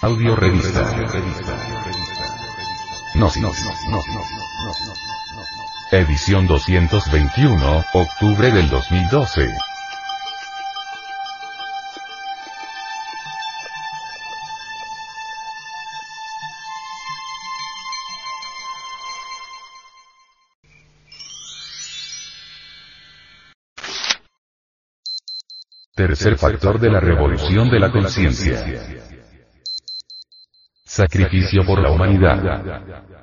Audio revista. No, no, no, Edición 221, octubre del 2012. Tercer factor de la revolución de la conciencia. Sacrificio por la humanidad.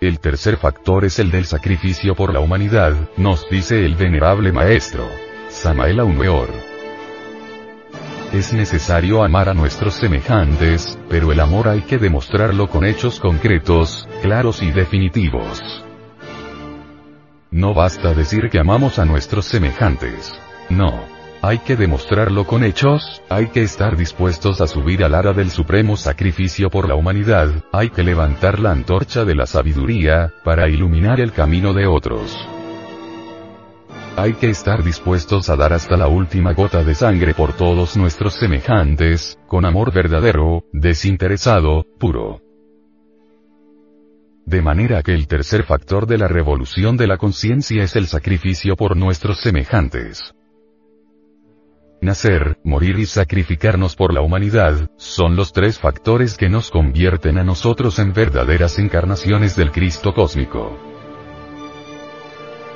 El tercer factor es el del sacrificio por la humanidad, nos dice el venerable maestro. Samael Aumeor. Es necesario amar a nuestros semejantes, pero el amor hay que demostrarlo con hechos concretos, claros y definitivos. No basta decir que amamos a nuestros semejantes. No. Hay que demostrarlo con hechos, hay que estar dispuestos a subir al ara del supremo sacrificio por la humanidad, hay que levantar la antorcha de la sabiduría, para iluminar el camino de otros. Hay que estar dispuestos a dar hasta la última gota de sangre por todos nuestros semejantes, con amor verdadero, desinteresado, puro. De manera que el tercer factor de la revolución de la conciencia es el sacrificio por nuestros semejantes. Nacer, morir y sacrificarnos por la humanidad, son los tres factores que nos convierten a nosotros en verdaderas encarnaciones del Cristo cósmico.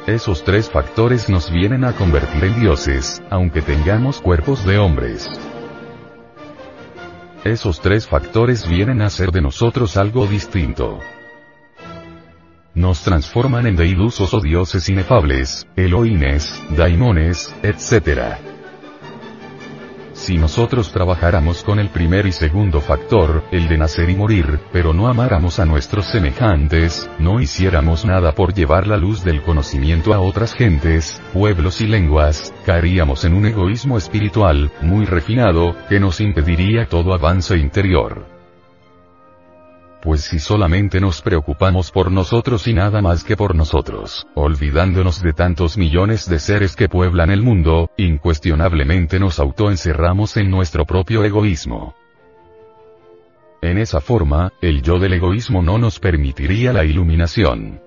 Esos tres factores nos vienen a convertir en dioses, aunque tengamos cuerpos de hombres. Esos tres factores vienen a ser de nosotros algo distinto. Nos transforman en deidusos o dioses inefables, eloines, daimones, etc. Si nosotros trabajáramos con el primer y segundo factor, el de nacer y morir, pero no amáramos a nuestros semejantes, no hiciéramos nada por llevar la luz del conocimiento a otras gentes, pueblos y lenguas, caeríamos en un egoísmo espiritual, muy refinado, que nos impediría todo avance interior pues si solamente nos preocupamos por nosotros y nada más que por nosotros, olvidándonos de tantos millones de seres que pueblan el mundo, incuestionablemente nos autoencerramos en nuestro propio egoísmo. En esa forma, el yo del egoísmo no nos permitiría la iluminación.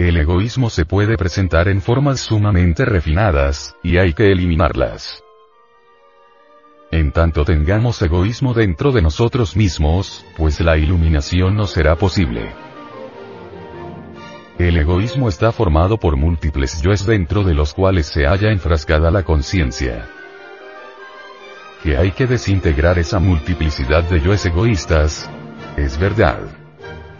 El egoísmo se puede presentar en formas sumamente refinadas, y hay que eliminarlas. En tanto tengamos egoísmo dentro de nosotros mismos, pues la iluminación no será posible. El egoísmo está formado por múltiples yoes dentro de los cuales se halla enfrascada la conciencia. Que hay que desintegrar esa multiplicidad de yoes egoístas. Es verdad.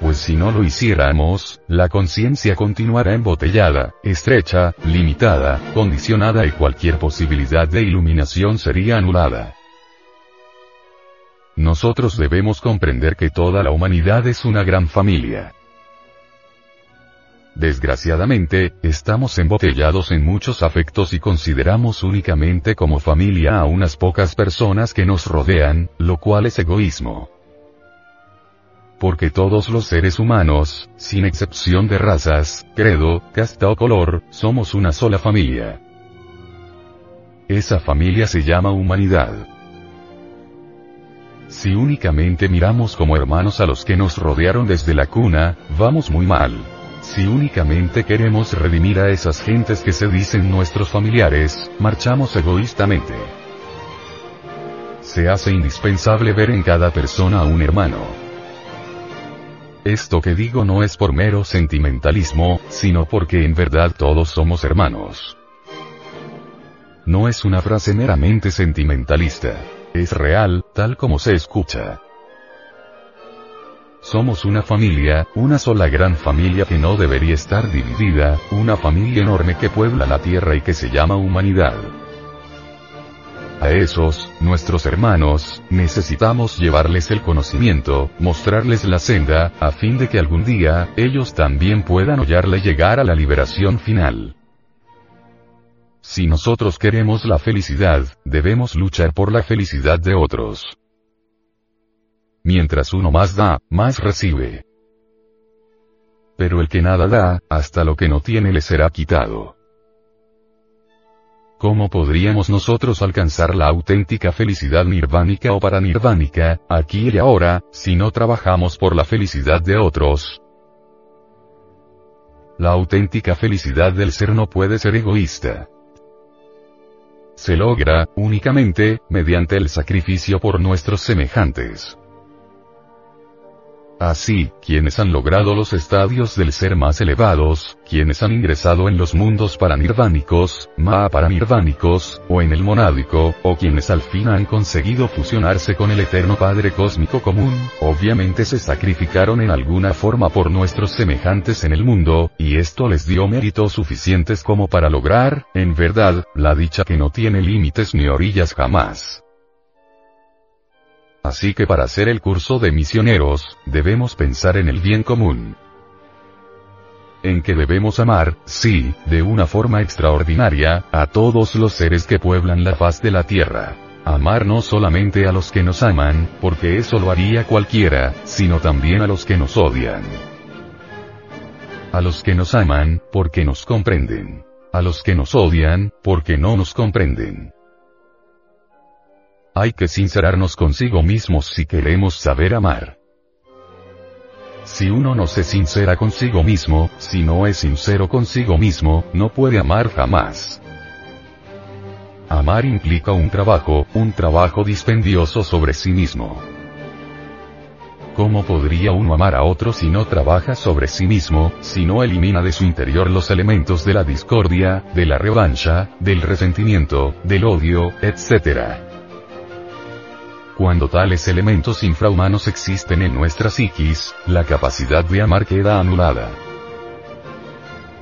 Pues si no lo hiciéramos, la conciencia continuará embotellada, estrecha, limitada, condicionada y cualquier posibilidad de iluminación sería anulada. Nosotros debemos comprender que toda la humanidad es una gran familia. Desgraciadamente, estamos embotellados en muchos afectos y consideramos únicamente como familia a unas pocas personas que nos rodean, lo cual es egoísmo. Porque todos los seres humanos, sin excepción de razas, credo, casta o color, somos una sola familia. Esa familia se llama humanidad. Si únicamente miramos como hermanos a los que nos rodearon desde la cuna, vamos muy mal. Si únicamente queremos redimir a esas gentes que se dicen nuestros familiares, marchamos egoístamente. Se hace indispensable ver en cada persona a un hermano. esto que digo no es por mero sentimentalismo, sino porque en verdad todos somos hermanos. No es una frase meramente sentimentalista. Es real, tal como se escucha. Somos una familia, una sola gran familia que no debería estar dividida, una familia enorme que puebla la tierra y que se llama humanidad. A esos, nuestros hermanos, necesitamos llevarles el conocimiento, mostrarles la senda, a fin de que algún día, ellos también puedan hollarle llegar a la liberación final. Si nosotros queremos la felicidad, debemos luchar por la felicidad de otros. Mientras uno más da, más recibe. Pero el que nada da, hasta lo que no tiene le será quitado. ¿Cómo podríamos nosotros alcanzar la auténtica felicidad nirvánica o paranirvánica, aquí y ahora, si no trabajamos por la felicidad de otros? La auténtica felicidad del ser no puede ser egoísta. Se logra, únicamente, mediante el sacrificio por nuestros semejantes. Así, quienes han logrado los estadios del ser más elevados, quienes han ingresado en los mundos paranirvánicos, paranirvánicos, o en el monádico, o quienes al fin han conseguido fusionarse con el eterno Padre Cósmico Común, obviamente se sacrificaron en alguna forma por nuestros semejantes en el mundo, y esto les dio méritos suficientes como para lograr, en verdad, la dicha que no tiene límites ni orillas jamás. Así que para hacer el curso de misioneros, debemos pensar en el bien común. En que debemos amar, sí, de una forma extraordinaria, a todos los seres que pueblan la faz de la tierra. Amar no solamente a los que nos aman, porque eso lo haría cualquiera, sino también a los que nos odian. A los que nos aman, porque nos comprenden. A los que nos odian, porque no nos comprenden. Hay que sincerarnos consigo mismos si queremos saber amar. Si uno no se sincera consigo mismo, si no es sincero consigo mismo, no puede amar jamás. Amar implica un trabajo, un trabajo dispendioso sobre sí mismo. ¿Cómo podría uno amar a otro si no trabaja sobre sí mismo, si no elimina de su interior los elementos de la discordia, de la revancha, del resentimiento, del odio, etc.? Cuando tales elementos infrahumanos existen en nuestra psiquis, la capacidad de amar queda anulada.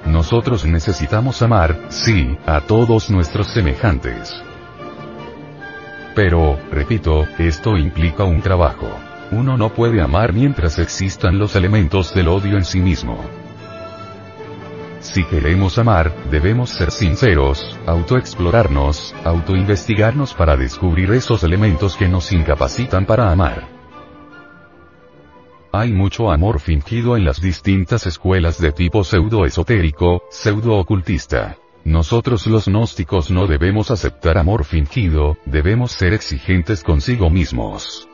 Nosotros necesitamos amar, sí, a todos nuestros semejantes. Pero, repito, esto implica un trabajo. Uno no puede amar mientras existan los elementos del odio en sí mismo. Si queremos amar, debemos ser sinceros, autoexplorarnos, autoinvestigarnos para descubrir esos elementos que nos incapacitan para amar. Hay mucho amor fingido en las distintas escuelas de tipo pseudo-esotérico, pseudo-ocultista. Nosotros los gnósticos no debemos aceptar amor fingido, debemos ser exigentes consigo mismos.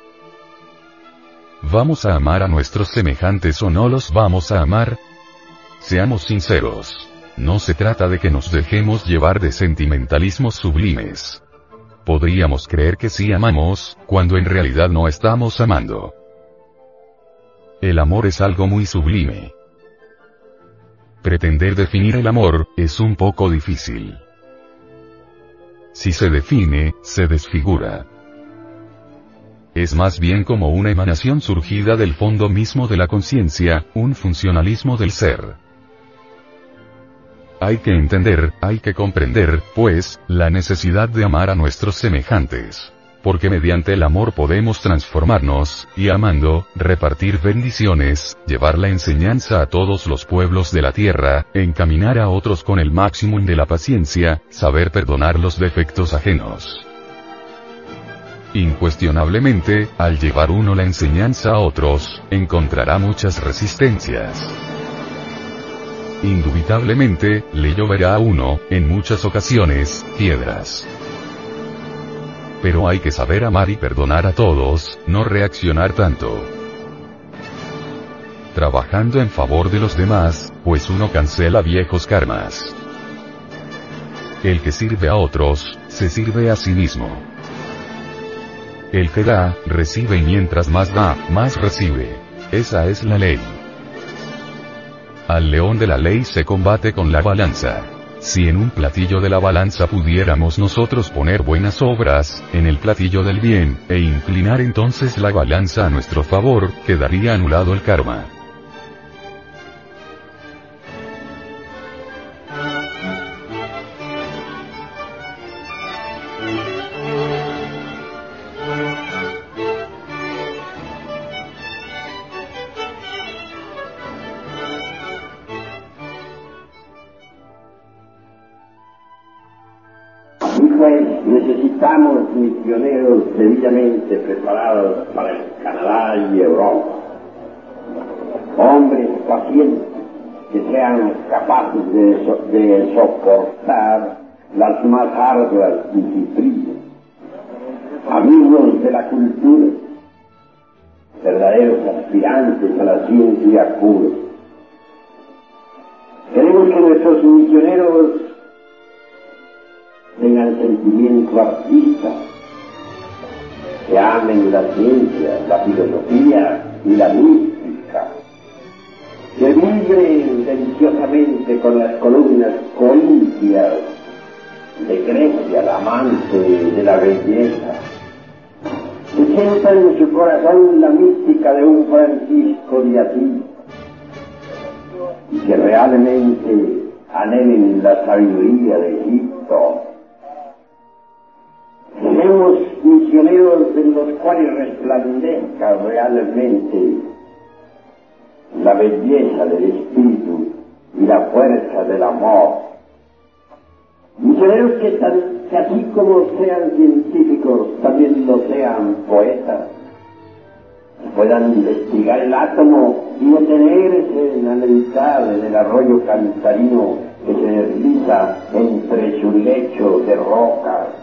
¿Vamos a amar a nuestros semejantes o no los vamos a amar? Seamos sinceros. No se trata de que nos dejemos llevar de sentimentalismos sublimes. Podríamos creer que sí amamos, cuando en realidad no estamos amando. El amor es algo muy sublime. Pretender definir el amor, es un poco difícil. Si se define, se desfigura. Es más bien como una emanación surgida del fondo mismo de la conciencia, un funcionalismo del ser. Hay que entender, hay que comprender, pues, la necesidad de amar a nuestros semejantes. Porque mediante el amor podemos transformarnos, y amando, repartir bendiciones, llevar la enseñanza a todos los pueblos de la tierra, encaminar a otros con el máximo de la paciencia, saber perdonar los defectos ajenos. Incuestionablemente, al llevar uno la enseñanza a otros, encontrará muchas resistencias. Indubitablemente, le lloverá a uno, en muchas ocasiones, piedras. Pero hay que saber amar y perdonar a todos, no reaccionar tanto. Trabajando en favor de los demás, pues uno cancela viejos karmas. El que sirve a otros, se sirve a sí mismo. El que da, recibe y mientras más da, más recibe. Esa es la ley. Al león de la ley se combate con la balanza. Si en un platillo de la balanza pudiéramos nosotros poner buenas obras, en el platillo del bien, e inclinar entonces la balanza a nuestro favor, quedaría anulado el karma. Necesitamos misioneros debidamente preparados para el Canadá y Europa. Hombres pacientes que sean capaces de, soportar las más arduas disciplinas. Amigos de la cultura, verdaderos aspirantes a la ciencia pura. Queremos que nuestros misioneros tengan sentimiento artista, que amen la ciencia, la filosofía y la mística, que vibren deliciosamente con las columnas corintias de Grecia, la amante de la belleza, que sientan en su corazón la mística de un Francisco de Asís, y que realmente anhelen la sabiduría de Egipto misioneros en los cuales resplandezca realmente la belleza del espíritu y la fuerza del amor. Misioneros que, que así como sean científicos, también lo sean poetas, puedan investigar el átomo y detenerse en analizar el arroyo cantarino que se desliza entre su lecho de rocas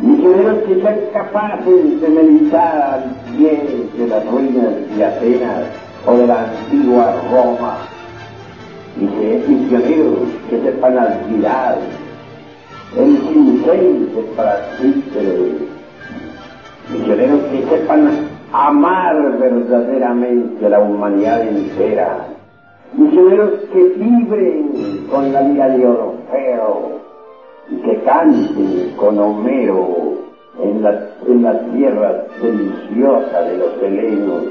misioneros que sean capaces de meditar al pie de las ruinas de Atenas o de la antigua Roma, misioneros que sepan admirar el cincel de Praxíteles, misioneros que sepan amar verdaderamente la humanidad entera, misioneros que vibren con la vida de Orfeo, y que canten con Homero en la, en la tierra deliciosa de los helenos.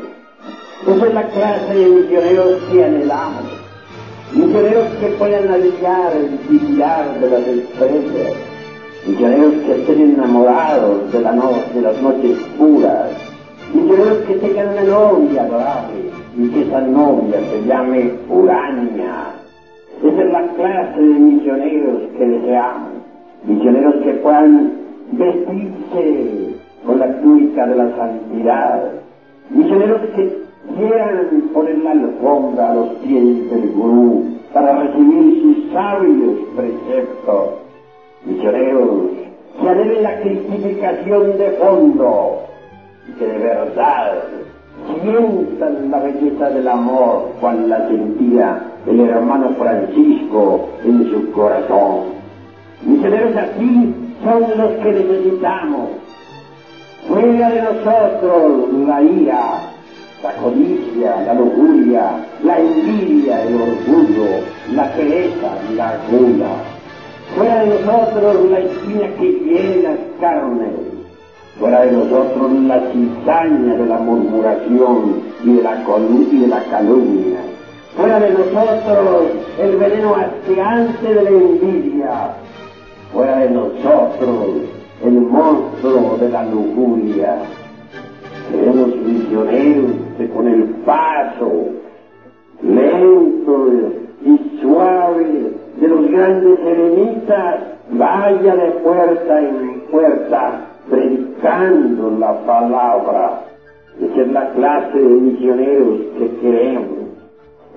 Esa es la clase de misioneros que anhelamos. Misioneros que puedan navegar el brillar de las estrellas. Misioneros que estén enamorados de, la de las noches puras. Misioneros que tengan una novia adorable y que esa novia se llame Urania. Esa es la clase de misioneros que deseamos misioneros que puedan vestirse con la túnica de la santidad, misioneros que quieran poner la alfombra a los pies del gurú para recibir sus sabios preceptos, misioneros que anhelen la cristificación de fondo y que de verdad sientan la belleza del amor cual la sentía el hermano Francisco en su corazón. Misioneros así son los que necesitamos. Fuera de nosotros la ira, la codicia, la lujuria, la envidia, el orgullo, la pereza, la gula. Fuera de nosotros la espina que hiere las carnes. Fuera de nosotros la cizaña de la murmuración y de la, y de la calumnia. Fuera de nosotros el veneno asqueante de la envidia fuera de nosotros el monstruo de la lujuria. Seremos misioneros con el paso lento y suave de los grandes eremitas vaya de puerta en puerta predicando la palabra. Esa es la clase de misioneros que queremos.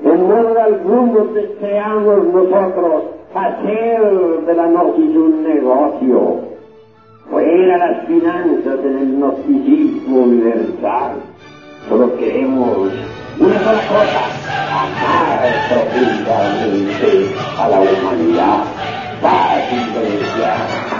En modo alguno deseamos nosotros hacer de la gnosis un negocio, fuera las finanzas en el universal. Solo queremos una sola cosa, amar profundamente a la humanidad, paz y